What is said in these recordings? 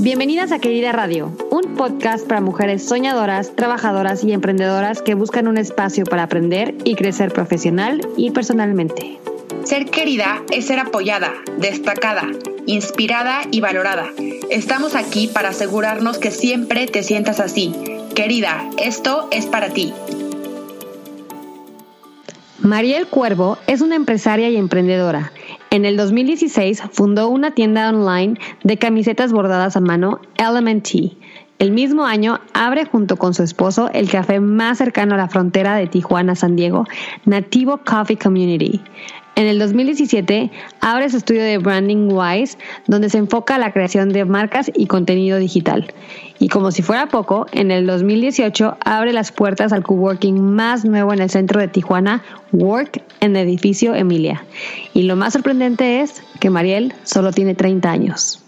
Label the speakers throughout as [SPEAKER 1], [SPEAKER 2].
[SPEAKER 1] Bienvenidas a Querida Radio, un podcast para mujeres soñadoras, trabajadoras y emprendedoras que buscan un espacio para aprender y crecer profesional y personalmente.
[SPEAKER 2] Ser querida es ser apoyada, destacada, inspirada y valorada. Estamos aquí para asegurarnos que siempre te sientas así. Querida, esto es para ti.
[SPEAKER 1] Mariel Cuervo es una empresaria y emprendedora en el 2016 fundó una tienda online de camisetas bordadas a mano, Element Tea. El mismo año abre junto con su esposo el café más cercano a la frontera de Tijuana-San Diego, Nativo Coffee Community. En el 2017 abre su estudio de Branding Wise, donde se enfoca a la creación de marcas y contenido digital. Y como si fuera poco, en el 2018 abre las puertas al coworking más nuevo en el centro de Tijuana, Work en el edificio Emilia. Y lo más sorprendente es que Mariel solo tiene 30 años.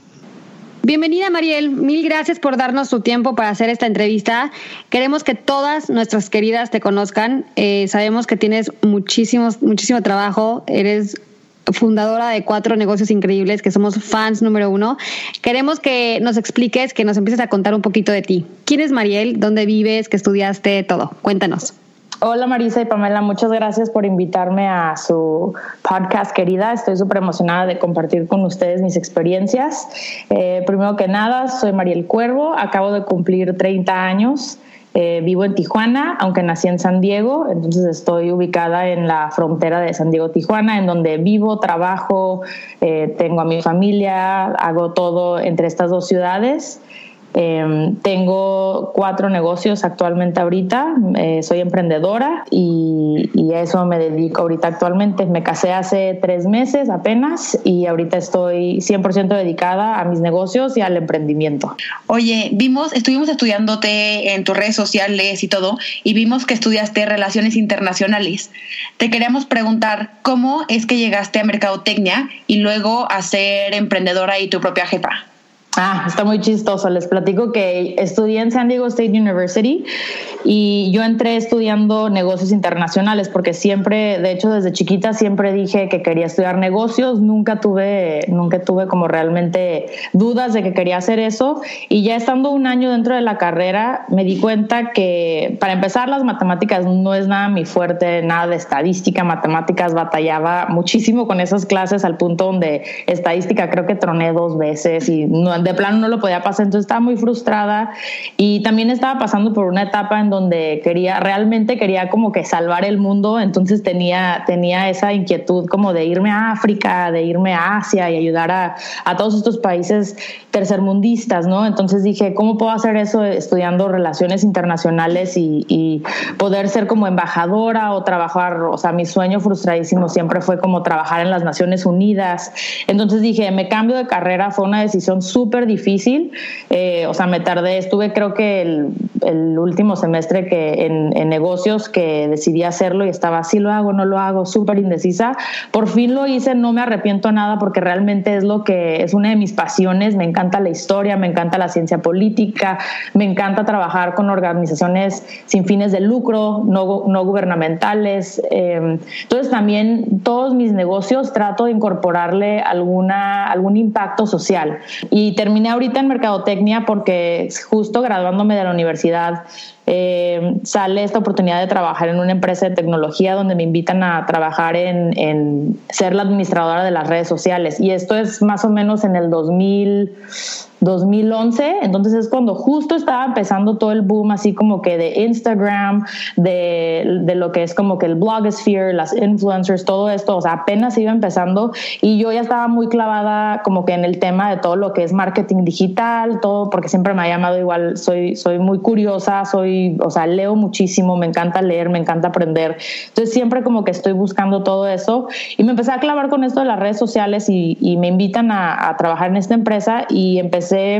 [SPEAKER 1] Bienvenida Mariel, mil gracias por darnos tu tiempo para hacer esta entrevista. Queremos que todas nuestras queridas te conozcan. Eh, sabemos que tienes muchísimos, muchísimo trabajo, eres fundadora de cuatro negocios increíbles, que somos fans número uno. Queremos que nos expliques, que nos empieces a contar un poquito de ti. ¿Quién es Mariel? ¿Dónde vives? ¿Qué estudiaste? Todo. Cuéntanos.
[SPEAKER 3] Hola Marisa y Pamela, muchas gracias por invitarme a su podcast querida. Estoy súper emocionada de compartir con ustedes mis experiencias. Eh, primero que nada, soy Mariel Cuervo, acabo de cumplir 30 años. Eh, vivo en Tijuana, aunque nací en San Diego, entonces estoy ubicada en la frontera de San Diego-Tijuana, en donde vivo, trabajo, eh, tengo a mi familia, hago todo entre estas dos ciudades. Em, tengo cuatro negocios actualmente ahorita, eh, soy emprendedora y, a eso me dedico ahorita actualmente. Me casé hace tres meses apenas y ahorita estoy 100% dedicada a mis negocios y al emprendimiento.
[SPEAKER 2] Oye, vimos, estuvimos estudiándote en tus redes sociales y todo y vimos que estudiaste relaciones internacionales. Te queríamos preguntar cómo es que llegaste a Mercadotecnia y luego a ser emprendedora y tu propia jefa.
[SPEAKER 3] Ah, está muy chistoso. Les platico que estudié en San Diego State University y yo entré estudiando negocios internacionales porque siempre, de hecho desde chiquita siempre dije que quería estudiar negocios, nunca tuve, nunca tuve como realmente dudas de que quería hacer eso. Y ya estando un año dentro de la carrera me di cuenta que para empezar las matemáticas no es nada mi fuerte, nada de estadística, matemáticas, batallaba muchísimo con esas clases al punto donde estadística creo que troné dos veces y no de plano no lo podía pasar, entonces estaba muy frustrada y también estaba pasando por una etapa en donde quería, realmente quería como que salvar el mundo, entonces tenía, tenía esa inquietud como de irme a África, de irme a Asia y ayudar a, a todos estos países tercermundistas, ¿no? Entonces dije, ¿cómo puedo hacer eso estudiando relaciones internacionales y, y poder ser como embajadora o trabajar, o sea, mi sueño frustradísimo siempre fue como trabajar en las Naciones Unidas. Entonces dije, me cambio de carrera, fue una decisión súper difícil. Eh, o sea, me tardé, estuve creo que el, el último semestre que en, en, negocios que decidí hacerlo y estaba así lo hago, no lo hago, súper indecisa. Por fin lo hice, no me arrepiento nada porque realmente es lo que es una de mis pasiones. Me encanta la historia, me encanta la ciencia política, me encanta trabajar con organizaciones sin fines de lucro, no, no gubernamentales. Eh, entonces también todos mis negocios trato de incorporarle alguna, algún impacto social. Y terminé ahorita en mercadotecnia porque justo graduándome de la universidad universidade eh, sale esta oportunidad de trabajar en una empresa de tecnología donde me invitan a trabajar en, en ser la administradora de las redes sociales. Y esto es más o menos en el 2000. 2011, entonces es cuando justo estaba empezando todo el boom así como que de Instagram, de, de, lo que es como que el blogosphere, las influencers, todo esto, o sea, apenas iba empezando y yo ya estaba muy clavada como que en el tema de todo lo que es marketing digital, todo, porque siempre me ha llamado igual, soy, soy muy curiosa, soy, o sea, leo muchísimo, me encanta leer, me encanta aprender, entonces siempre como que estoy buscando todo eso. Y me empecé a clavar con esto de las redes sociales y, me invitan a, trabajar en esta empresa y empecé empecé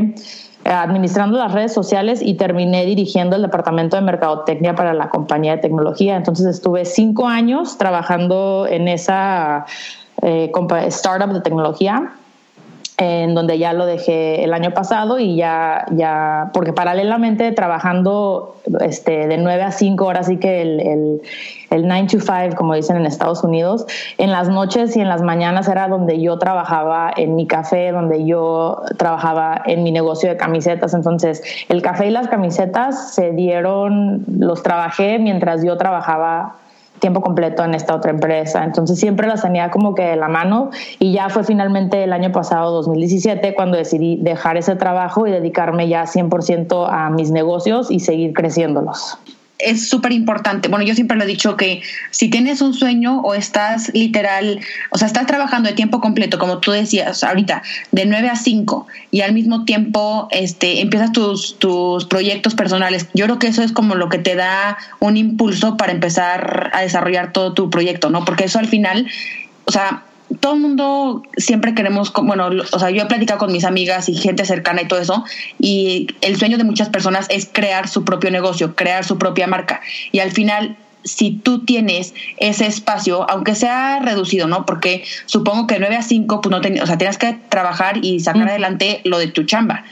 [SPEAKER 3] eh, administrando las redes sociales y terminé dirigiendo el departamento de mercadotecnia para la compañía de tecnología. Entonces estuve cinco años trabajando en esa eh, startup de tecnología en donde ya lo dejé el año pasado y ya, ya porque paralelamente trabajando este, de 9 a 5 horas, así que el, el, el 9 to 5, como dicen en Estados Unidos, en las noches y en las mañanas era donde yo trabajaba en mi café, donde yo trabajaba en mi negocio de camisetas. Entonces, el café y las camisetas se dieron, los trabajé mientras yo trabajaba tiempo completo en esta otra empresa. Entonces siempre las tenía como que de la mano y ya fue finalmente el año pasado, 2017, cuando decidí dejar ese trabajo y dedicarme ya 100% a mis negocios y seguir creciéndolos
[SPEAKER 2] es súper importante. Bueno, yo siempre lo he dicho que si tienes un sueño o estás literal, o sea, estás trabajando de tiempo completo, como tú decías ahorita, de 9 a 5 y al mismo tiempo este, empiezas tus, tus proyectos personales, yo creo que eso es como lo que te da un impulso para empezar a desarrollar todo tu proyecto, ¿no? Porque eso al final, o sea, todo el mundo siempre queremos, bueno, o sea, yo he platicado con mis amigas y gente cercana y todo eso, y el sueño de muchas personas es crear su propio negocio, crear su propia marca. Y al final, si tú tienes ese espacio, aunque sea reducido, ¿no? Porque supongo que 9 a 5, pues no ten, o sea, tienes que trabajar y sacar mm. adelante lo de tu chamba.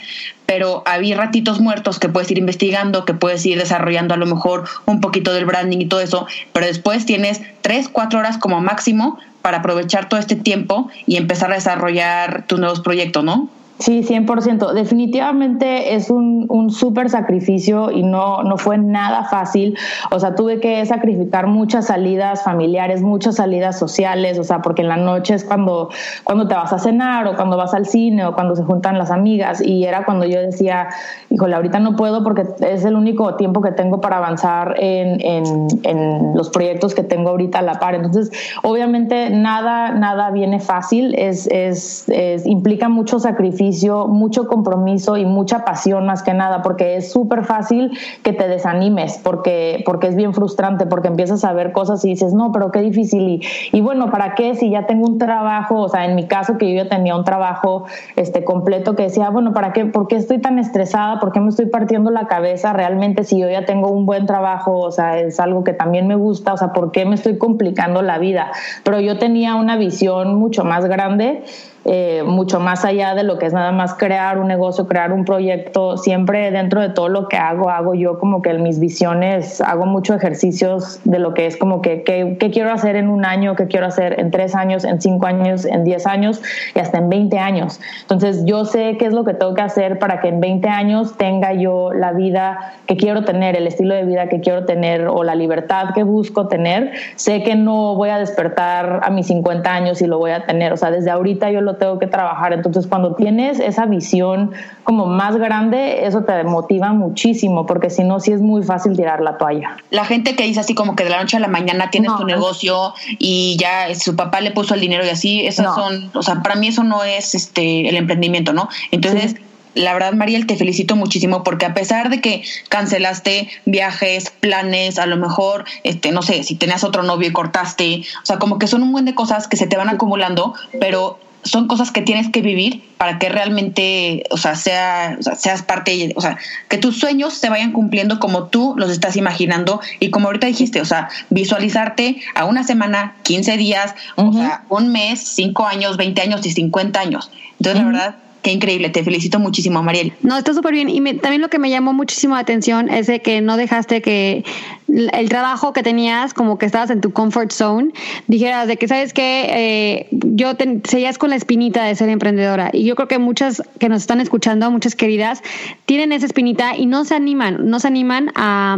[SPEAKER 2] Pero había ratitos muertos que puedes ir investigando, que puedes ir desarrollando a lo mejor un poquito del branding y todo eso, pero después tienes 3, 4 horas como máximo para aprovechar todo este tiempo y empezar a desarrollar tus nuevos proyectos, ¿no?
[SPEAKER 3] Sí, 100%. Definitivamente es un, un súper sacrificio y no, no fue nada fácil. O sea, tuve que sacrificar muchas salidas familiares, muchas salidas sociales, o sea, porque en la noche es cuando, cuando te vas a cenar o cuando vas al cine o cuando se juntan las amigas. Y era cuando yo decía, híjole, ahorita no puedo porque es el único tiempo que tengo para avanzar en, en, en los proyectos que tengo ahorita a la par. Entonces, obviamente nada, nada viene fácil, es, es, es implica mucho sacrificio mucho compromiso y mucha pasión más que nada, porque es súper fácil que te desanimes, porque, porque es bien frustrante, porque empiezas a ver cosas y dices, no, pero qué difícil. Y, y bueno, ¿para qué? Si ya tengo un trabajo, o sea, en mi caso que yo ya tenía un trabajo este, completo que decía, bueno, ¿para qué? ¿Por qué estoy tan estresada? ¿Por qué me estoy partiendo la cabeza realmente si yo ya tengo un buen trabajo? O sea, es algo que también me gusta, o sea, ¿por qué me estoy complicando la vida? Pero yo tenía una visión mucho más grande eh, mucho más allá de lo que es nada más crear un negocio, crear un proyecto. Siempre dentro de todo lo que hago, hago yo como que mis visiones, hago muchos ejercicios de lo que es como que qué quiero hacer en un año, qué quiero hacer en tres años, en cinco años, en diez años y hasta en veinte años. Entonces yo sé qué es lo que tengo que hacer para que en veinte años tenga yo la vida que quiero tener, el estilo de vida que quiero tener o la libertad que busco tener. Sé que no voy a despertar a mis 50 años y lo voy a tener. O sea, desde ahorita yo lo tengo que trabajar. Entonces, cuando tienes esa visión como más grande, eso te motiva muchísimo, porque si no, sí es muy fácil tirar la toalla.
[SPEAKER 2] La gente que dice así como que de la noche a la mañana tienes tu negocio y ya su papá le puso el dinero y así, esas son, o sea, para mí eso no es este el emprendimiento, ¿no? Entonces, la verdad, Mariel, te felicito muchísimo porque a pesar de que cancelaste viajes, planes, a lo mejor, este, no sé, si tenías otro novio y cortaste, o sea, como que son un buen de cosas que se te van acumulando, pero son cosas que tienes que vivir para que realmente, o sea, sea, seas parte, o sea, que tus sueños se vayan cumpliendo como tú los estás imaginando y como ahorita dijiste, o sea, visualizarte a una semana, 15 días, o sea, un mes, 5 años, 20 años y 50 años. Entonces, la verdad, Qué increíble, te felicito muchísimo, Mariel.
[SPEAKER 1] No, está súper bien. Y también lo que me llamó muchísimo la atención es de que no dejaste que el trabajo que tenías, como que estabas en tu comfort zone, dijeras de que, ¿sabes que eh, yo te, seguías con la espinita de ser emprendedora. Y yo creo que muchas que nos están escuchando, muchas queridas, tienen esa espinita y no se animan, no se animan a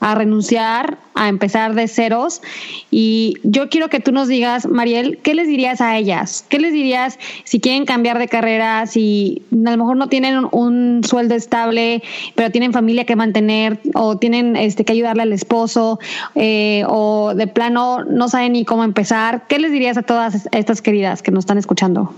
[SPEAKER 1] a renunciar, a empezar de ceros. Y yo quiero que tú nos digas, Mariel, ¿qué les dirías a ellas? ¿Qué les dirías si quieren cambiar de carrera, si a lo mejor no tienen un sueldo estable, pero tienen familia que mantener o tienen este, que ayudarle al esposo eh, o de plano no saben ni cómo empezar? ¿Qué les dirías a todas estas queridas que nos están escuchando?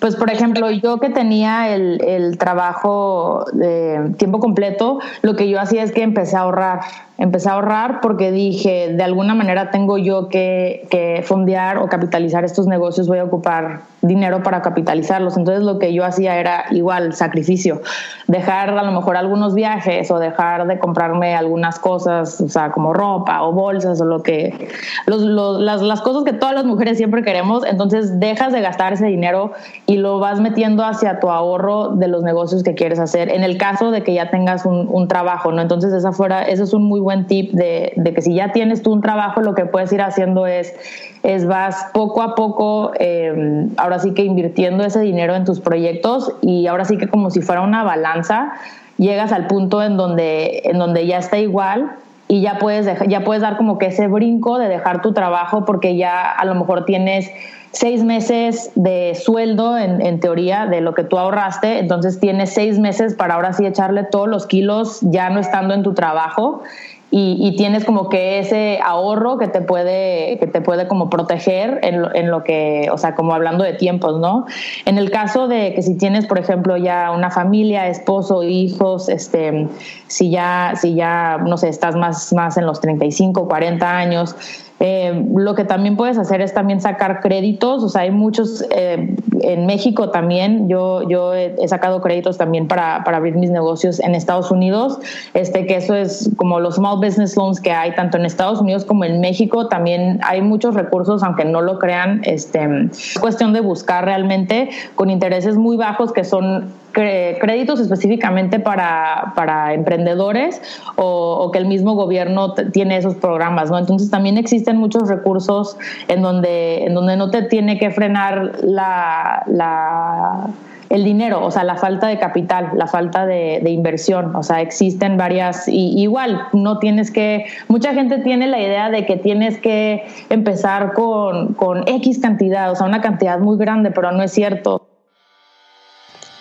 [SPEAKER 3] Pues, por ejemplo, yo que tenía el, el trabajo de tiempo completo, lo que yo hacía es que empecé a ahorrar empecé a ahorrar porque dije, de alguna manera tengo yo que, que fondear o capitalizar estos negocios, voy a ocupar dinero para capitalizarlos. Entonces lo que yo hacía era igual sacrificio, dejar a lo mejor algunos viajes o dejar de comprarme algunas cosas, o sea, como ropa o bolsas o lo que, los, las, las cosas que todas las mujeres siempre queremos. Entonces dejas de gastar ese dinero y lo vas metiendo hacia tu ahorro de los negocios que quieres hacer. En el caso de que ya tengas un, un trabajo, ¿no? Entonces esa fuera, eso es un muy buen tip de, de que si ya tienes tú un trabajo, lo que puedes ir haciendo es es vas poco a poco, eh, ahora sí que invirtiendo ese dinero en tus proyectos y ahora sí que como si fuera una balanza, llegas al punto en donde, en donde ya está igual y ya puedes, ya puedes dar como que ese brinco de dejar tu trabajo porque ya a lo mejor tienes seis meses de sueldo en, en, teoría de lo que tú ahorraste, entonces tienes seis meses para ahora sí echarle todos los kilos ya no estando en tu trabajo y, tienes como que ese ahorro que te puede, que te puede como proteger en lo, en lo, que, o sea, como hablando de tiempos, ¿no? En el caso de que si tienes, por ejemplo, ya una familia, esposo, hijos, este, si ya, si ya, no sé, estás más, más en los 35, 40 años, eh, lo que también puedes hacer es también sacar créditos, o sea, hay muchos, eh, en México también, yo, yo he, sacado créditos también para, para, abrir mis negocios en Estados Unidos, este, que eso es como los small business loans que hay tanto en Estados Unidos como en México, también hay muchos recursos, aunque no lo crean, este, es cuestión de buscar realmente con intereses muy bajos que son créditos específicamente para, para emprendedores o, que el mismo gobierno tiene esos programas, ¿no? Entonces también existen muchos recursos en donde, en donde no te tiene que frenar la, la el dinero, o sea, la falta de capital, la falta de, de, inversión, o sea, existen varias, y igual, no tienes que, mucha gente tiene la idea de que tienes que empezar con, con X cantidad, o sea, una cantidad muy grande, pero no es cierto.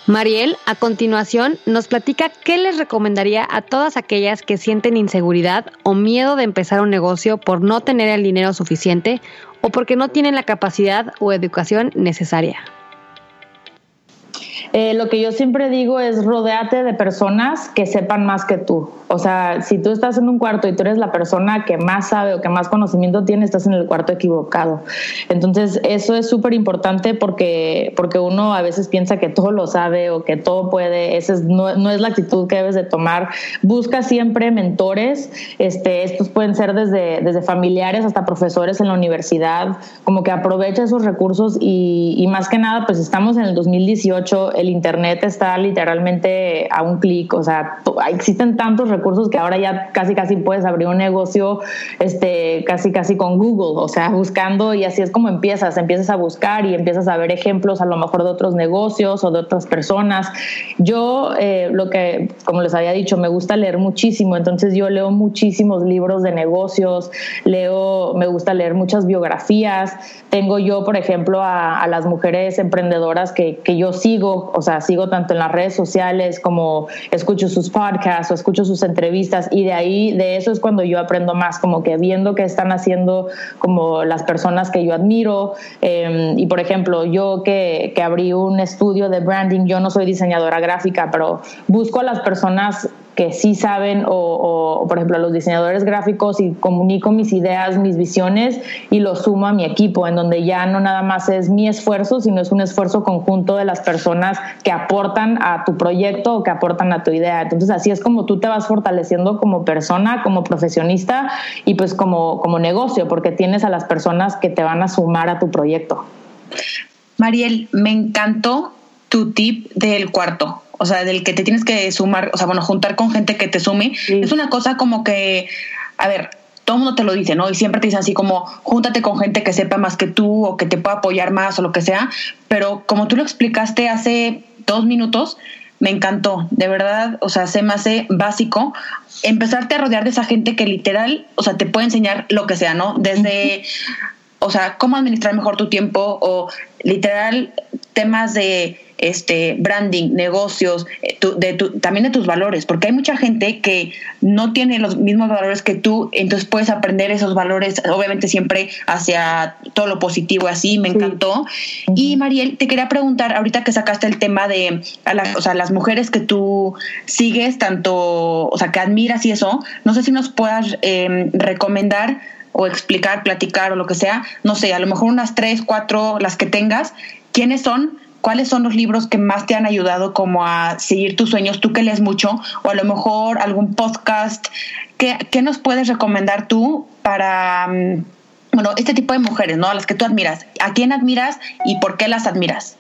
[SPEAKER 1] Mariel, a continuación, nos platica qué les recomendaría a todas aquellas que sienten inseguridad o miedo de empezar un negocio por no tener el dinero suficiente o porque no tienen la capacidad o educación necesaria.
[SPEAKER 3] Eh, lo que yo siempre digo es rodeate de personas que sepan más que tú. O sea, si tú estás en un cuarto y tú eres la persona que más sabe o que más conocimiento tiene, estás en el cuarto equivocado. Entonces, eso es súper importante porque, porque uno a veces piensa que todo lo sabe o que todo puede. Esa no, no, es la actitud que debes de tomar. Busca siempre mentores. Este, estos pueden ser desde, desde familiares hasta profesores en la universidad. Como que aprovecha esos recursos y, y más que nada, pues estamos en el 2018 el Internet está literalmente a un clic, o sea, existen tantos recursos que ahora ya casi casi puedes abrir un negocio este, casi casi con Google, o sea, buscando y así es como empiezas, empiezas a buscar y empiezas a ver ejemplos a lo mejor de otros negocios o de otras personas. Yo, eh, lo que, como les había dicho, me gusta leer muchísimo, entonces yo leo muchísimos libros de negocios, leo, me gusta leer muchas biografías, tengo yo, por ejemplo, a, a las mujeres emprendedoras que, que yo sigo, o sea, sigo tanto en las redes sociales como escucho sus podcasts o escucho sus entrevistas y de ahí, de eso es cuando yo aprendo más, como que viendo qué están haciendo como las personas que yo admiro. Eh, y por ejemplo, yo que, que abrí un estudio de branding, yo no soy diseñadora gráfica, pero busco a las personas que sí saben o, o, por ejemplo los diseñadores gráficos y comunico mis ideas, mis visiones y lo sumo a mi equipo, en donde ya no nada más es mi esfuerzo, sino es un esfuerzo conjunto de las personas que aportan a tu proyecto o que aportan a tu idea. Entonces así es como tú te vas fortaleciendo como persona, como profesionista y pues como, como negocio, porque tienes a las personas que te van a sumar a tu proyecto.
[SPEAKER 2] Mariel, me encantó tu tip del cuarto o sea, del que te tienes que sumar, o sea, bueno, juntar con gente que te sume, es una cosa como que, a ver, todo el mundo te lo dice, ¿no? Y siempre te dicen así como, júntate con gente que sepa más que tú o que te pueda apoyar más o lo que sea, pero como tú lo explicaste hace dos minutos, me encantó, de verdad, o sea, se me hace básico empezarte a rodear de esa gente que literal, o sea, te puede enseñar lo que sea, ¿no? Desde, o sea, cómo administrar mejor tu tiempo o literal temas de este branding, negocios, eh, de también de tus valores, porque hay mucha gente que no tiene los mismos valores que tú, entonces puedes aprender esos valores, obviamente siempre hacia todo lo positivo, así, me encantó. Y Mariel, te quería preguntar, ahorita que sacaste el tema de o sea, las mujeres que tú sigues, tanto, o sea, que admiras y eso, no sé si nos puedas em, recomendar o explicar, platicar o lo que sea, no sé, a lo mejor unas tres, cuatro, las que tengas, ¿quiénes son? ¿Cuáles son los libros que más te han ayudado como a seguir tus sueños? Tú que lees mucho, o a lo mejor algún podcast. ¿Qué, nos puedes recomendar tú para, mm, bueno, este tipo de mujeres, ¿no? A las que tú admiras. ¿A quién admiras y por qué las admiras?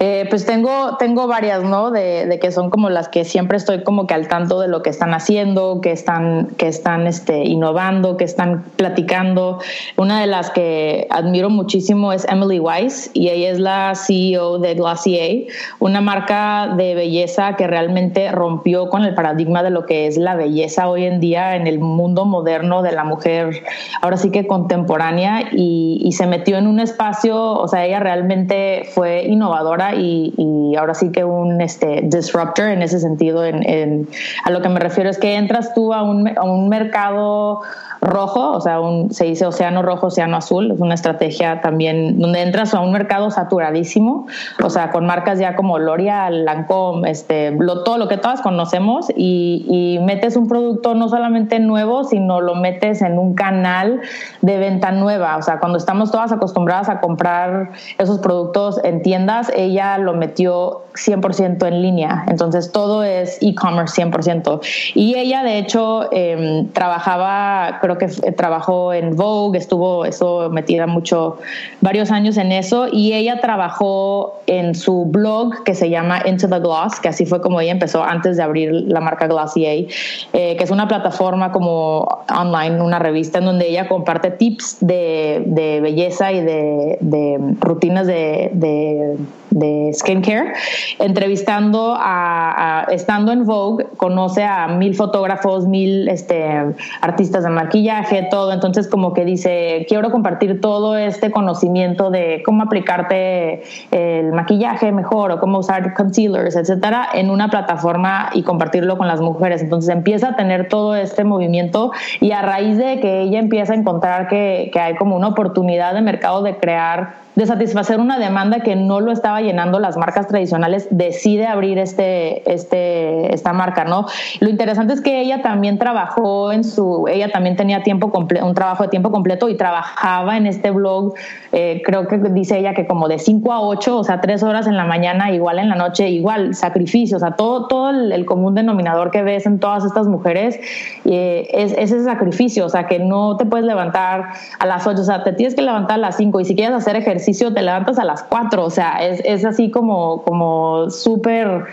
[SPEAKER 3] Eh, pues tengo, tengo varias, ¿no? De, que son como las que siempre estoy como que al tanto de lo que están haciendo, que están, que están este, innovando, que están platicando. Una de las que admiro muchísimo es Emily Weiss y ella es la CEO de Glossier, una marca de belleza que realmente rompió con el paradigma de lo que es la belleza hoy en día en el mundo moderno de la mujer, ahora sí que contemporánea, y, y se metió en un espacio, o sea, ella realmente fue innovadora y, ahora sí que un este, disruptor en ese sentido. En, a lo que me refiero es que entras tú a un, a un mercado rojo, o sea, un, se dice océano rojo, océano azul, es una estrategia también donde entras a un mercado saturadísimo, o sea, con marcas ya como L'Oreal, Lancome, este, lo, todo lo que todas conocemos y, y, metes un producto no solamente nuevo, sino lo metes en un canal de venta nueva, o sea, cuando estamos todas acostumbradas a comprar esos productos en tiendas, ella lo metió 100% en línea, entonces todo es e-commerce 100%. Y ella, de hecho, eh, trabajaba, creo que trabajó en Vogue, estuvo eso metida mucho, varios años en eso, y ella trabajó en su blog que se llama Into the Gloss, que así fue como ella empezó antes de abrir la marca Glossier, eh, que es una plataforma como online, una revista en donde ella comparte tips de, de belleza y de, de rutinas de, de de skincare, entrevistando a, estando en Vogue, conoce a mil fotógrafos, mil este, artistas de maquillaje, todo, entonces como que dice, quiero compartir todo este conocimiento de cómo aplicarte el maquillaje mejor o cómo usar concealers, etcétera, en una plataforma y compartirlo con las mujeres. Entonces empieza a tener todo este movimiento y a raíz de que ella empieza a encontrar que, que hay como una oportunidad de mercado de crear de satisfacer una demanda que no lo estaba llenando las marcas tradicionales, decide abrir este, este, esta marca, ¿no? Lo interesante es que ella también trabajó en su, ella también tenía tiempo un trabajo de tiempo completo y trabajaba en este blog, eh, creo que dice ella que como de 5 a 8, o sea, 3 horas en la mañana, igual en la noche, igual, sacrificio, o sea, todo, todo el, común denominador que ves en todas estas mujeres eh, es, ese sacrificio, o sea, que no te puedes levantar a las 8, o sea, te tienes que levantar a las 5 y si quieres hacer ejercicio, te levantas a las 4, o sea, es, es así como, como súper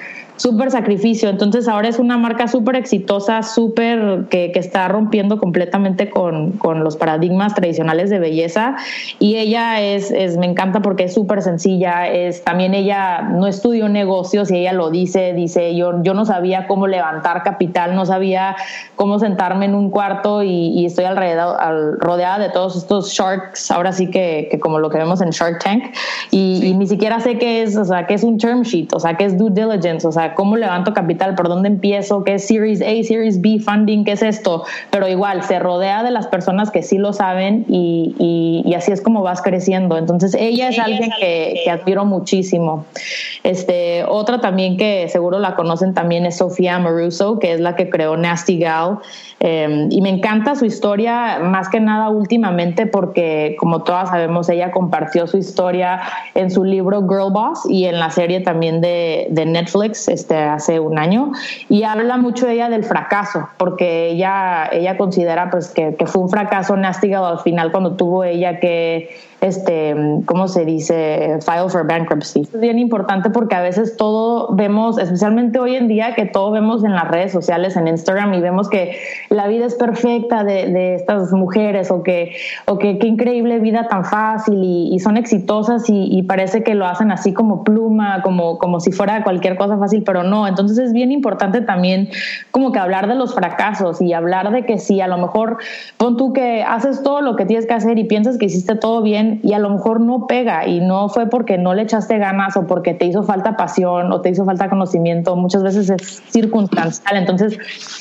[SPEAKER 3] súper sacrificio. Entonces ahora es una marca súper exitosa, súper que, que, está rompiendo completamente con, con, los paradigmas tradicionales de belleza. Y ella es, es me encanta porque es súper sencilla. Es, también ella no estudió negocios y ella lo dice, dice, yo, yo no sabía cómo levantar capital, no sabía cómo sentarme en un cuarto y, y estoy alrededor, al, rodeada de todos estos sharks, ahora sí que, que, como lo que vemos en Shark Tank. Y, y ni siquiera sé qué es, o sea, qué es un term sheet, o sea, qué es due diligence, o sea, cómo levanto capital, por dónde empiezo, qué es Series A, Series B funding, qué es esto, pero igual se rodea de las personas que sí lo saben y, y, así es como vas creciendo. Entonces ella es alguien que, que, admiro muchísimo. Este, otra también que seguro la conocen también es Sofía Maruso, que es la que creó Nasty Gal. Em, y me encanta su historia, más que nada últimamente, porque como todas sabemos, ella compartió su historia en su libro Girl Boss y en la serie también de, de Netflix este, hace un año. Y habla mucho ella del fracaso, porque ella, ella considera pues, que, que fue un fracaso Nasty al final cuando tuvo ella que este, ¿cómo se dice? File for bankruptcy. Es bien importante porque a veces todo vemos, especialmente hoy en día, que todo vemos en las redes sociales, en Instagram, y vemos que la vida es perfecta de, de estas mujeres o que, o que qué increíble vida tan fácil y, son exitosas y, y, parece que lo hacen así como pluma, como, como si fuera cualquier cosa fácil, pero no. Entonces es bien importante también como que hablar de los fracasos y hablar de que si a lo mejor pon tú que haces todo lo que tienes que hacer y piensas que hiciste todo bien, y a lo mejor no pega y no fue porque no le echaste ganas o porque te hizo falta pasión o te hizo falta conocimiento, muchas veces es circunstancial. Entonces,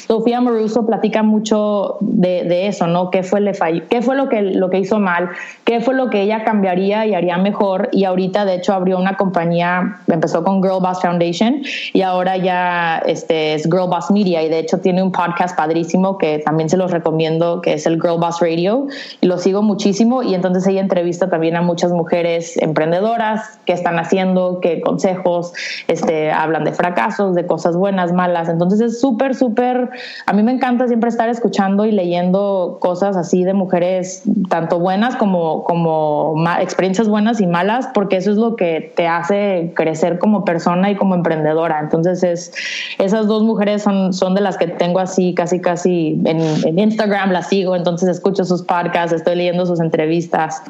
[SPEAKER 3] Sofía Moruso platica mucho de, eso, ¿no? ¿Qué fue, le ¿Qué fue lo, que, lo que hizo mal? ¿Qué fue lo que ella cambiaría y haría mejor? Y ahorita, de hecho, abrió una compañía, empezó con Girl Boss Foundation y ahora ya este, es Girl Boss Media y de hecho tiene un podcast padrísimo que también se los recomiendo, que es el Girl Boss Radio y lo sigo muchísimo y entonces ella entrevista también a muchas mujeres emprendedoras, qué están haciendo, qué consejos, este, hablan de fracasos, de cosas buenas, malas, entonces es súper, súper, a mí me encanta siempre estar escuchando y leyendo cosas así de mujeres, tanto buenas como, como experiencias buenas y malas, porque eso es lo que te hace crecer como persona y como emprendedora, entonces es, esas dos mujeres son, son de las que tengo así casi, casi en, en Instagram, las sigo, entonces escucho sus podcasts, estoy leyendo sus entrevistas.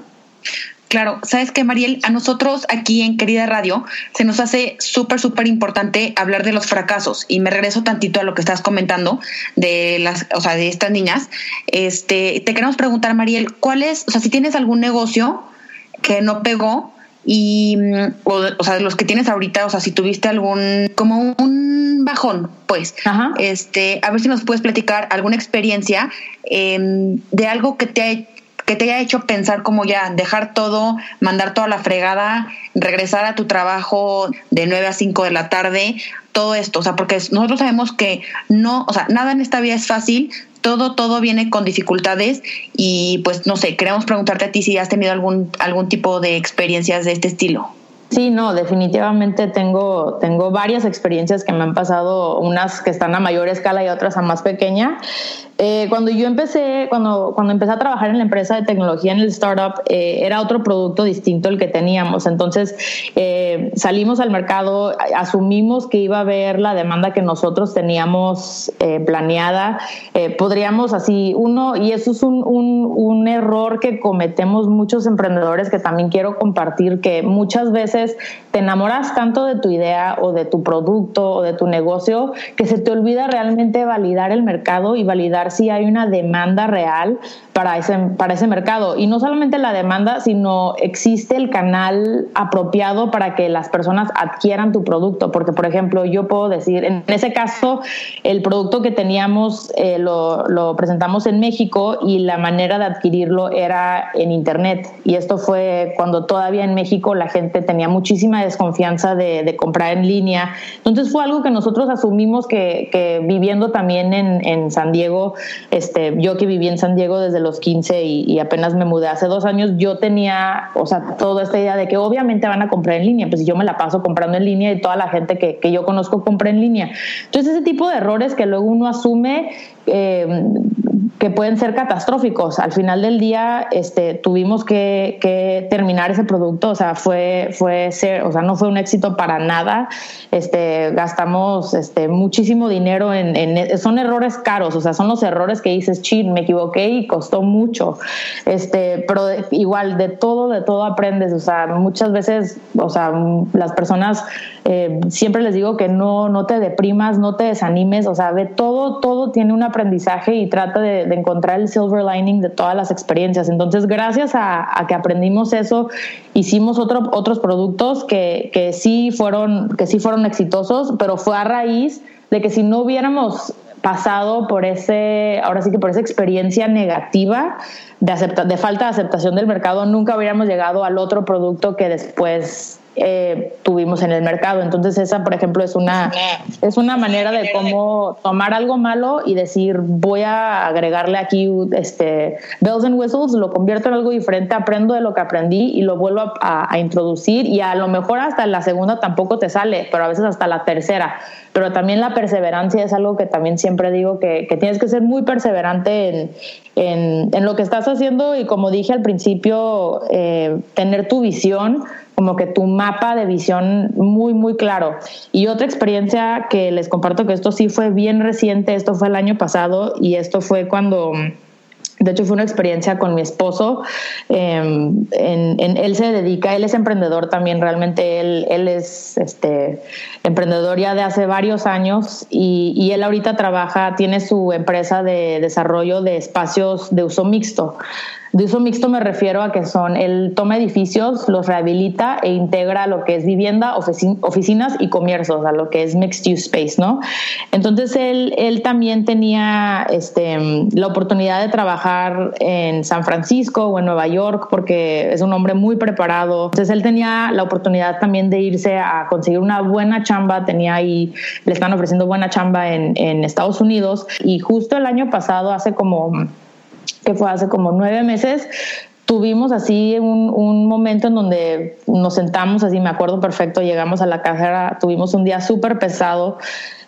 [SPEAKER 2] Claro, sabes que Mariel, a nosotros aquí en Querida Radio se nos hace súper, súper importante hablar de los fracasos. Y me regreso tantito a lo que estás comentando de las, o sea, de estas niñas. Este, te queremos preguntar, Mariel, ¿cuál es, o sea, si tienes algún negocio que no pegó y, o, o sea, de los que tienes ahorita, o sea, si tuviste algún, como un bajón, pues, este, a ver si nos puedes platicar alguna experiencia em, de algo que te ha que te haya hecho pensar como ya dejar todo, mandar toda la fregada, regresar a tu trabajo de 9 a 5 de la tarde, todo esto, o sea, porque nosotros sabemos que no, o sea, nada en esta vida es fácil, todo, todo viene con dificultades y pues no sé, queremos preguntarte a ti si has tenido algún, algún tipo de experiencias de este estilo.
[SPEAKER 3] Sí, no, definitivamente tengo, tengo varias experiencias que me han pasado, unas que están a mayor escala y otras a más pequeña. Eh, cuando yo empecé, cuando, cuando empecé a trabajar en la empresa de tecnología, en el startup, eh, era otro producto distinto el que teníamos. Entonces eh, salimos al mercado, asumimos que iba a haber la demanda que nosotros teníamos planeada. podríamos así, uno, y eso es un, un, un error que cometemos muchos emprendedores que también quiero compartir, que muchas veces te enamoras tanto de tu idea o de tu producto o de tu negocio que se te olvida realmente validar el mercado y validar si hay una demanda real para ese, para ese mercado. Y no solamente la demanda, sino existe el canal apropiado para que las personas adquieran tu producto. Porque, por ejemplo, yo puedo decir, en ese caso, el producto que teníamos eh, lo, lo, presentamos en México y la manera de adquirirlo era en Internet. Y esto fue cuando todavía en México la gente tenía muchísima desconfianza de, de comprar en línea. Entonces fue algo que nosotros asumimos que, que viviendo también en, en San Diego, este, yo que viví en San Diego desde los 15 y, apenas me mudé hace dos años, yo tenía, o sea, toda esta idea de que obviamente van a comprar en línea, pues yo me la paso comprando en línea y toda la gente que, que yo conozco compra en línea. Entonces ese tipo de errores que luego uno asume eh, que pueden ser catastróficos. Al final del día, este, tuvimos que, que, terminar ese producto, o sea, fue, fue ser, o sea, no fue un éxito para nada. Este, gastamos este, muchísimo dinero en, en, son errores caros, o sea, son los errores que dices, chin, me equivoqué y costó mucho. Este, pero igual, de todo, de todo aprendes, o sea, muchas veces, o sea, las personas eh, siempre les digo que no, no te deprimas, no te desanimes, o sea, ve todo, todo tiene un aprendizaje y trata de, encontrar el silver lining de todas las experiencias. Entonces, gracias a, que aprendimos eso, hicimos otro, otros productos que, sí fueron, que sí fueron exitosos, pero fue a raíz de que si no hubiéramos pasado por ese, ahora sí que por esa experiencia negativa de, de falta de aceptación del mercado, nunca hubiéramos llegado al otro producto que después eh, tuvimos en el mercado. Entonces esa, por ejemplo, es una, es una manera de cómo tomar algo malo y decir, voy a agregarle aquí este, bells and whistles, lo convierto en algo diferente, aprendo de lo que aprendí y lo vuelvo a, introducir y a lo mejor hasta la segunda tampoco te sale, pero a veces hasta la tercera. Pero también la perseverancia es algo que también siempre digo que, tienes que ser muy perseverante en, en, lo que estás haciendo y como dije al principio, eh, tener tu visión como que tu mapa de visión muy, muy claro. Y otra experiencia que les comparto que esto sí fue bien reciente, esto fue el año pasado y esto fue cuando... De hecho, fue una experiencia con mi esposo. Em, en, él se dedica, él es emprendedor también, realmente él, él es este, emprendedor ya de hace varios años y, y, él ahorita trabaja, tiene su empresa de desarrollo de espacios de uso mixto. De uso mixto me refiero a que son, él toma edificios, los rehabilita e integra lo que es vivienda, oficinas y comercios, a lo que es mixed use space, ¿no? Entonces él, él también tenía este, la oportunidad de trabajar en San Francisco o en Nueva York porque es un hombre muy preparado. Entonces él tenía la oportunidad también de irse a conseguir una buena chamba, tenía ahí, le están ofreciendo buena chamba en, en Estados Unidos. Y justo el año pasado, hace como que fue hace como nueve meses, tuvimos así un, un, momento en donde nos sentamos, así me acuerdo perfecto, llegamos a la cajera, tuvimos un día súper pesado,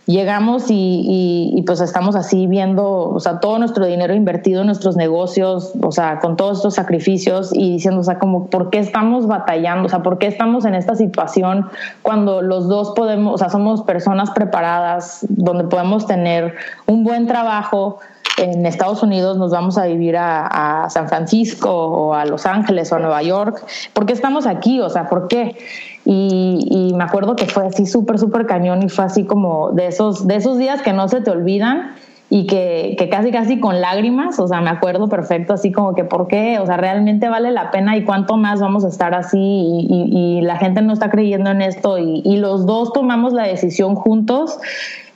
[SPEAKER 3] llegamos y, y, pues estamos así viendo, o sea, todo nuestro dinero invertido en nuestros negocios, o sea, con todos estos sacrificios y diciendo, o sea, como, ¿por qué estamos batallando? O sea, ¿por qué estamos en esta situación cuando los dos podemos, o sea, somos personas preparadas, donde podemos tener un buen trabajo? En Estados Unidos nos vamos a vivir a, San Francisco o a Los Ángeles o a Nueva York. ¿Por qué estamos aquí? O sea, ¿por qué? Y, me acuerdo que fue así súper, súper cañón y fue así como de esos, de esos días que no se te olvidan y que, que, casi, casi con lágrimas, o sea, me acuerdo perfecto, así como que, ¿por qué? O sea, realmente vale la pena y cuánto más vamos a estar así y, y la gente no está creyendo en esto y, los dos tomamos la decisión juntos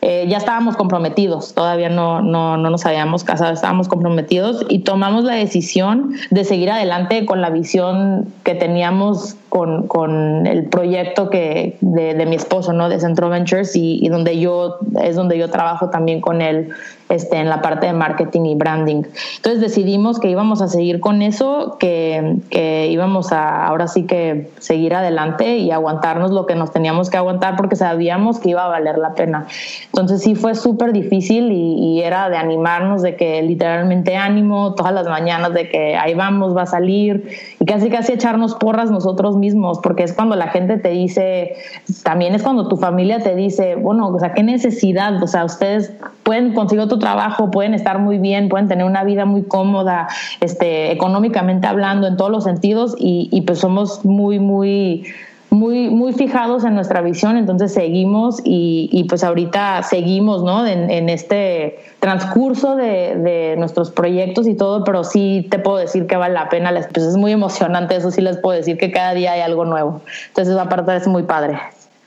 [SPEAKER 3] eh, ya estábamos comprometidos, todavía no, no, no, nos habíamos casado, estábamos comprometidos y tomamos la decisión de seguir adelante con la visión que teníamos con, con el proyecto que, de, de, mi esposo, ¿no? De Centro Ventures y, y, donde yo, es donde yo trabajo también con él este, en la parte de marketing y branding. Entonces decidimos que íbamos a seguir con eso, que, que íbamos a ahora sí que seguir adelante y aguantarnos lo que nos teníamos que aguantar porque sabíamos que iba a valer la pena. Entonces sí fue súper difícil y, y, era de animarnos, de que literalmente ánimo todas las mañanas, de que ahí vamos, va a salir y casi casi echarnos porras nosotros mismos, porque es cuando la gente te dice, también es cuando tu familia te dice, bueno, o sea, ¿qué necesidad? O sea, ustedes pueden conseguir otro trabajo, pueden estar muy bien, pueden tener una vida muy cómoda, este, económicamente hablando, en todos los sentidos, y, y pues somos muy, muy muy, muy fijados en nuestra visión, entonces seguimos y, y pues ahorita seguimos ¿no? en, en este transcurso de, de, nuestros proyectos y todo, pero sí te puedo decir que vale la pena, pues es muy emocionante, eso sí les puedo decir que cada día hay algo nuevo, entonces esa parte es muy padre.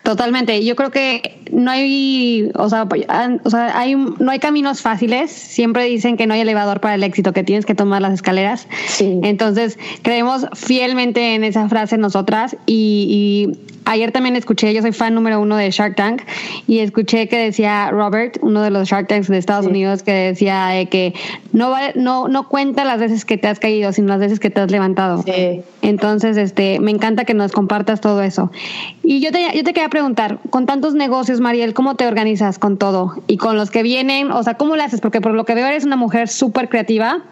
[SPEAKER 1] Totalmente. Yo creo que no hay, o sea, o sea, hay, no hay caminos fáciles. Siempre dicen que no hay elevador para el éxito, que tienes que tomar las escaleras. Sí. Entonces, creemos fielmente en esa frase nosotras y, y ayer también escuché, yo soy fan número uno de Shark Tank y escuché que decía Robert, uno de los Shark Tanks de Estados sí. Unidos, que decía de que no vale, no, no cuenta las veces que te has caído, sino las veces que te has levantado. Sí. Entonces, este, me encanta que nos compartas todo eso. Y yo te, yo te quería preguntar, con tantos negocios, Mariel, ¿cómo te organizas con todo? Y con los que vienen, o sea, ¿cómo lo haces? Porque por lo que veo eres una mujer súper creativa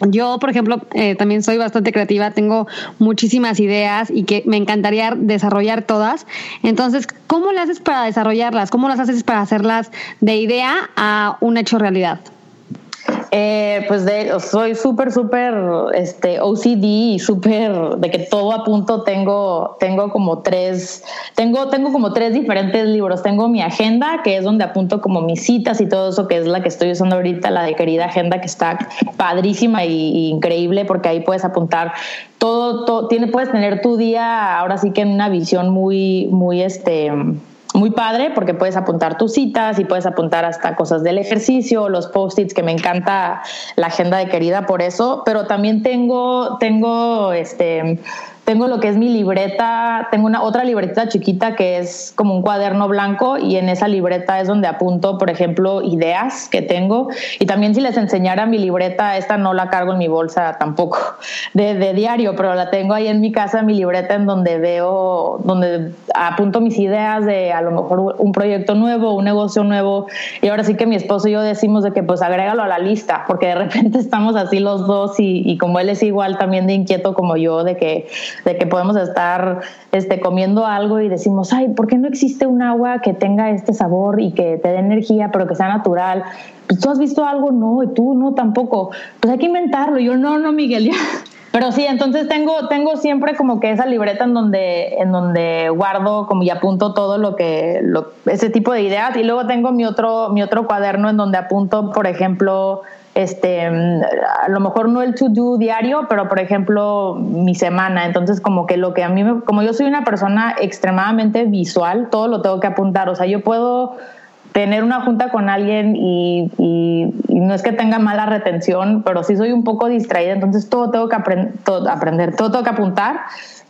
[SPEAKER 1] yo, por ejemplo, eh, también soy bastante creativa, tengo muchísimas ideas y que me encantaría desarrollar todas. Entonces, ¿cómo le haces para desarrollarlas? ¿Cómo las haces para hacerlas de idea a un hecho realidad?
[SPEAKER 3] Eh, pues de, soy súper, súper este, OCD y súper de que todo a punto tengo, tengo como tres, tengo, tengo como tres diferentes libros. Tengo mi agenda, que es donde apunto como mis citas y todo eso, que es la que estoy usando ahorita, la de querida agenda, que está padrísima y, increíble, porque ahí puedes apuntar todo, todo, tiene, puedes tener tu día ahora sí que en una visión muy, muy este muy padre porque puedes apuntar tus citas y puedes apuntar hasta cosas del ejercicio, los post-its, que me encanta la agenda de querida por eso, pero también tengo, tengo este tengo lo que es mi libreta, tengo una otra libreta chiquita que es como un cuaderno blanco y en esa libreta es donde apunto, por ejemplo, ideas que tengo. Y también si les enseñara mi libreta, esta no la cargo en mi bolsa tampoco de, de diario, pero la tengo ahí en mi casa, mi libreta en donde veo, donde apunto mis ideas de a lo mejor un proyecto nuevo, un negocio nuevo. Y ahora sí que mi esposo y yo decimos de que pues agrégalo a la lista porque de repente estamos así los dos y, y como él es igual también de inquieto como yo de que de que podemos estar este, comiendo algo y decimos, ay, ¿por qué no existe un agua que tenga este sabor y que te dé energía, pero que sea natural? Pues, ¿Tú has visto algo? No, y tú no tampoco. Pues hay que inventarlo. Yo, no, no, Miguel, ya Pero sí, entonces tengo, tengo siempre como que esa libreta en donde, en donde guardo como y apunto todo lo que, ese tipo de ideas. Y luego tengo mi otro, mi otro cuaderno en donde apunto, por ejemplo, este, a lo mejor no el to-do diario, pero por ejemplo mi semana. Entonces como que lo que a mí, me, como yo soy una persona extremadamente visual, todo lo tengo que apuntar. O sea, yo puedo tener una junta con alguien y, no es que tenga mala retención, pero sí soy un poco distraída, entonces todo tengo que todo, aprender, todo tengo que apuntar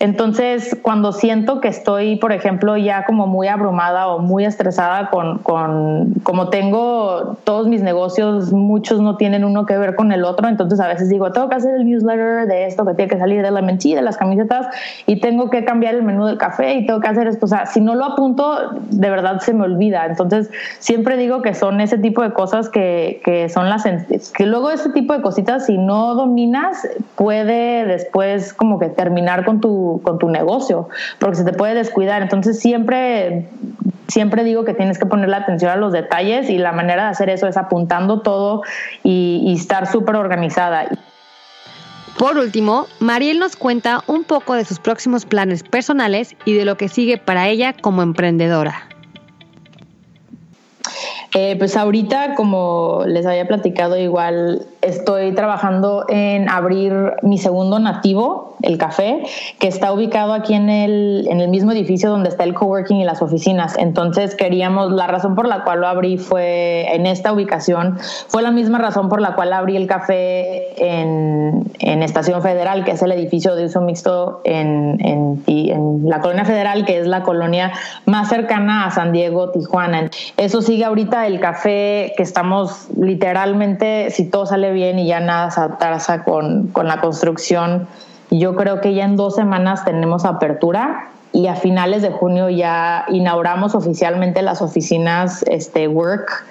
[SPEAKER 3] entonces, cuando siento que estoy, por ejemplo, ya como muy abrumada o muy estresada con, con, como tengo todos mis negocios, muchos no tienen uno que ver con el otro, entonces a veces digo, tengo que hacer el newsletter de esto que tiene que salir de la mentira, de las camisetas, y tengo que cambiar el menú del café y tengo que hacer esto. O sea, si no lo apunto, de verdad se me olvida. Entonces, siempre digo que son ese tipo de cosas que, que son las... que luego ese tipo de cositas, si no dominas, puede después como que terminar con tu con tu negocio, porque se te puede descuidar. Entonces siempre, siempre digo que tienes que ponerle atención a los detalles y la manera de hacer eso es apuntando todo y, y estar súper organizada.
[SPEAKER 1] Por último, Mariel nos cuenta un poco de sus próximos planes personales y de lo que sigue para ella como emprendedora.
[SPEAKER 3] Eh, pues ahorita, como les había platicado, igual estoy trabajando en abrir mi segundo nativo, el café, que está ubicado aquí en el, en el mismo edificio donde está el coworking y las oficinas. Entonces queríamos, la razón por la cual lo abrí fue en esta ubicación, fue la misma razón por la cual abrí el café en, en Estación Federal, que es el edificio de uso mixto en, en, la colonia federal, que es la colonia más cercana a San Diego, Tijuana. Eso sigue ahorita el café que estamos literalmente, si todo sale bien y ya nada se atrasa con, con la construcción, yo creo que ya en dos semanas tenemos apertura y a finales de junio ya inauguramos oficialmente las oficinas este, Work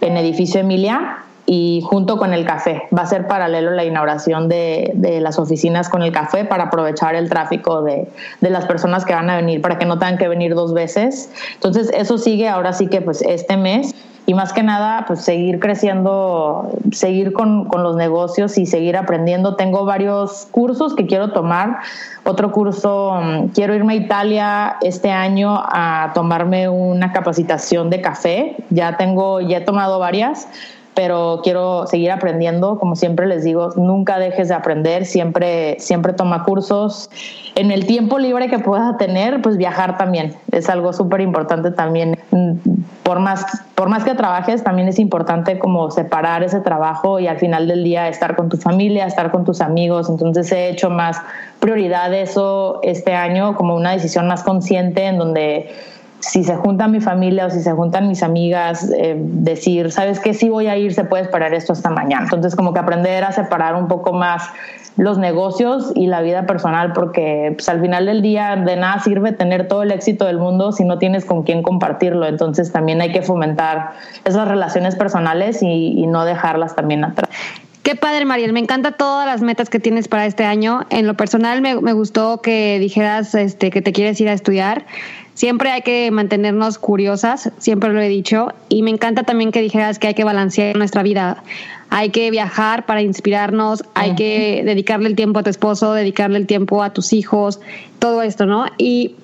[SPEAKER 3] en edificio Emilia y junto con el café. Va a ser paralelo la inauguración de, de las oficinas con el café para aprovechar el tráfico de, de, las personas que van a venir, para que no tengan que venir dos veces. Entonces, eso sigue ahora sí que pues este mes y más que nada, pues seguir creciendo, seguir con, con, los negocios y seguir aprendiendo. Tengo varios cursos que quiero tomar. Otro curso, mm, quiero irme a Italia este año a tomarme una capacitación de café. Ya tengo, ya he tomado varias pero quiero seguir aprendiendo. Como siempre les digo, nunca dejes de aprender, siempre, siempre toma cursos. En el tiempo libre que puedas tener, pues viajar también. Es algo súper importante también. Por más, por más que trabajes, también es importante como separar ese trabajo y al final del día estar con tu familia, estar con tus amigos. Entonces he hecho más prioridad eso este año como una decisión más consciente en donde si se junta mi familia o si se juntan mis amigas, eh, decir, ¿sabes qué? Si voy a ir, se puede esperar esto hasta mañana. Entonces, como que aprender a separar un poco más los negocios y la vida personal, porque pues, al final del día de nada sirve tener todo el éxito del mundo si no tienes con quién compartirlo. Entonces, también hay que fomentar esas relaciones personales y, no dejarlas también atrás.
[SPEAKER 1] Qué padre, Mariel. Me encanta todas las metas que tienes para este año. En lo personal, me, me gustó que dijeras este, que te quieres ir a estudiar. Siempre hay que mantenernos curiosas, siempre lo he dicho, y me encanta también que dijeras que hay que balancear nuestra vida. Hay que viajar para inspirarnos, hay que dedicarle el tiempo a tu esposo, dedicarle el tiempo a tus hijos, todo esto, ¿no? Y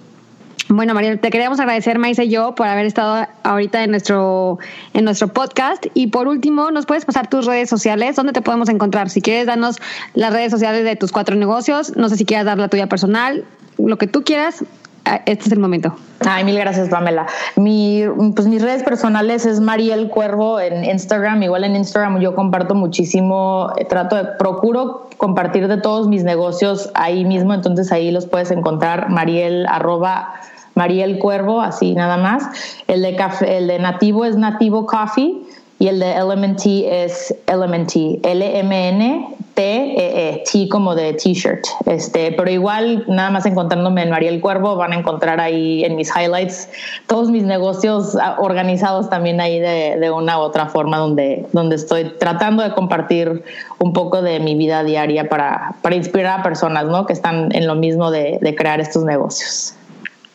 [SPEAKER 1] bueno, María, te queríamos agradecer, Maisa y yo, por haber estado ahorita en nuestro, en nuestro podcast. Y por último, ¿nos puedes pasar tus redes sociales? ¿Dónde te podemos encontrar? Si quieres, danos las redes sociales de tus cuatro negocios. No sé si quieres dar la tuya personal, lo que tú quieras. Ah, este es el momento.
[SPEAKER 3] Ay, mil gracias, Pamela. Mi, pues mis redes personales es Mariel Cuervo en Instagram. Igual en Instagram yo comparto muchísimo, eh, trato de, procuro compartir de todos mis negocios ahí mismo, entonces ahí los puedes encontrar, Mariel arroba Mariel Cuervo, así nada más. El de café, el de nativo es Nativo Coffee y el de LMNT es LMNT, L-M-N-T-E-E, T como de t-shirt. Este, pero igual, nada más encontrándome en Mariel Cuervo, van a encontrar ahí en mis highlights todos mis negocios ah, organizados también ahí de, de una u otra forma, donde, donde estoy tratando de compartir un poco de mi vida diaria para, para inspirar a personas ¿no? que están en lo mismo de, de crear estos negocios.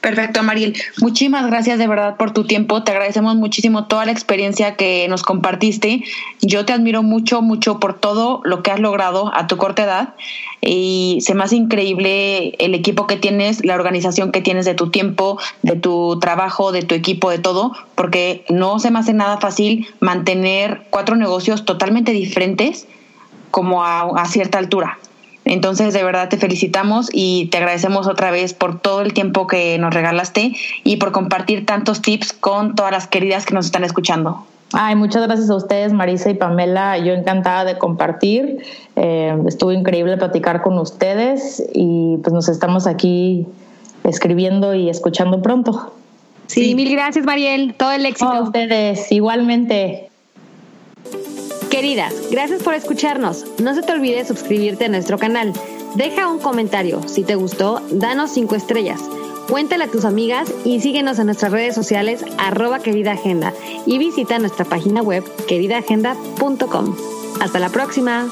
[SPEAKER 2] Perfecto, Mariel. Muchísimas gracias de verdad por tu tiempo. Te agradecemos muchísimo toda la experiencia que nos compartiste. Yo te admiro mucho, mucho por todo lo que has logrado a tu corta edad y se me hace increíble el equipo que tienes, la organización que tienes de tu tiempo, de tu trabajo, de tu equipo, de todo, porque no se me hace nada fácil mantener cuatro negocios totalmente diferentes como a, a cierta altura. Entonces, de verdad te felicitamos y te agradecemos otra vez por todo el tiempo que nos regalaste y por compartir tantos tips con todas las queridas que nos están escuchando.
[SPEAKER 3] Ay, muchas gracias a ustedes, Marisa y Pamela. Yo encantada de compartir. Eh, estuvo increíble platicar con ustedes y pues nos estamos aquí escribiendo y escuchando pronto.
[SPEAKER 1] Sí, mil gracias, Mariel. Todo el éxito.
[SPEAKER 3] A ustedes, igualmente.
[SPEAKER 1] Queridas, gracias por escucharnos. No se te olvide suscribirte a nuestro canal. Deja un comentario. Si te gustó, danos cinco estrellas. Cuéntale a tus amigas y síguenos en nuestras redes sociales arroba querida agenda y visita nuestra página web queridaagenda.com. Hasta la próxima.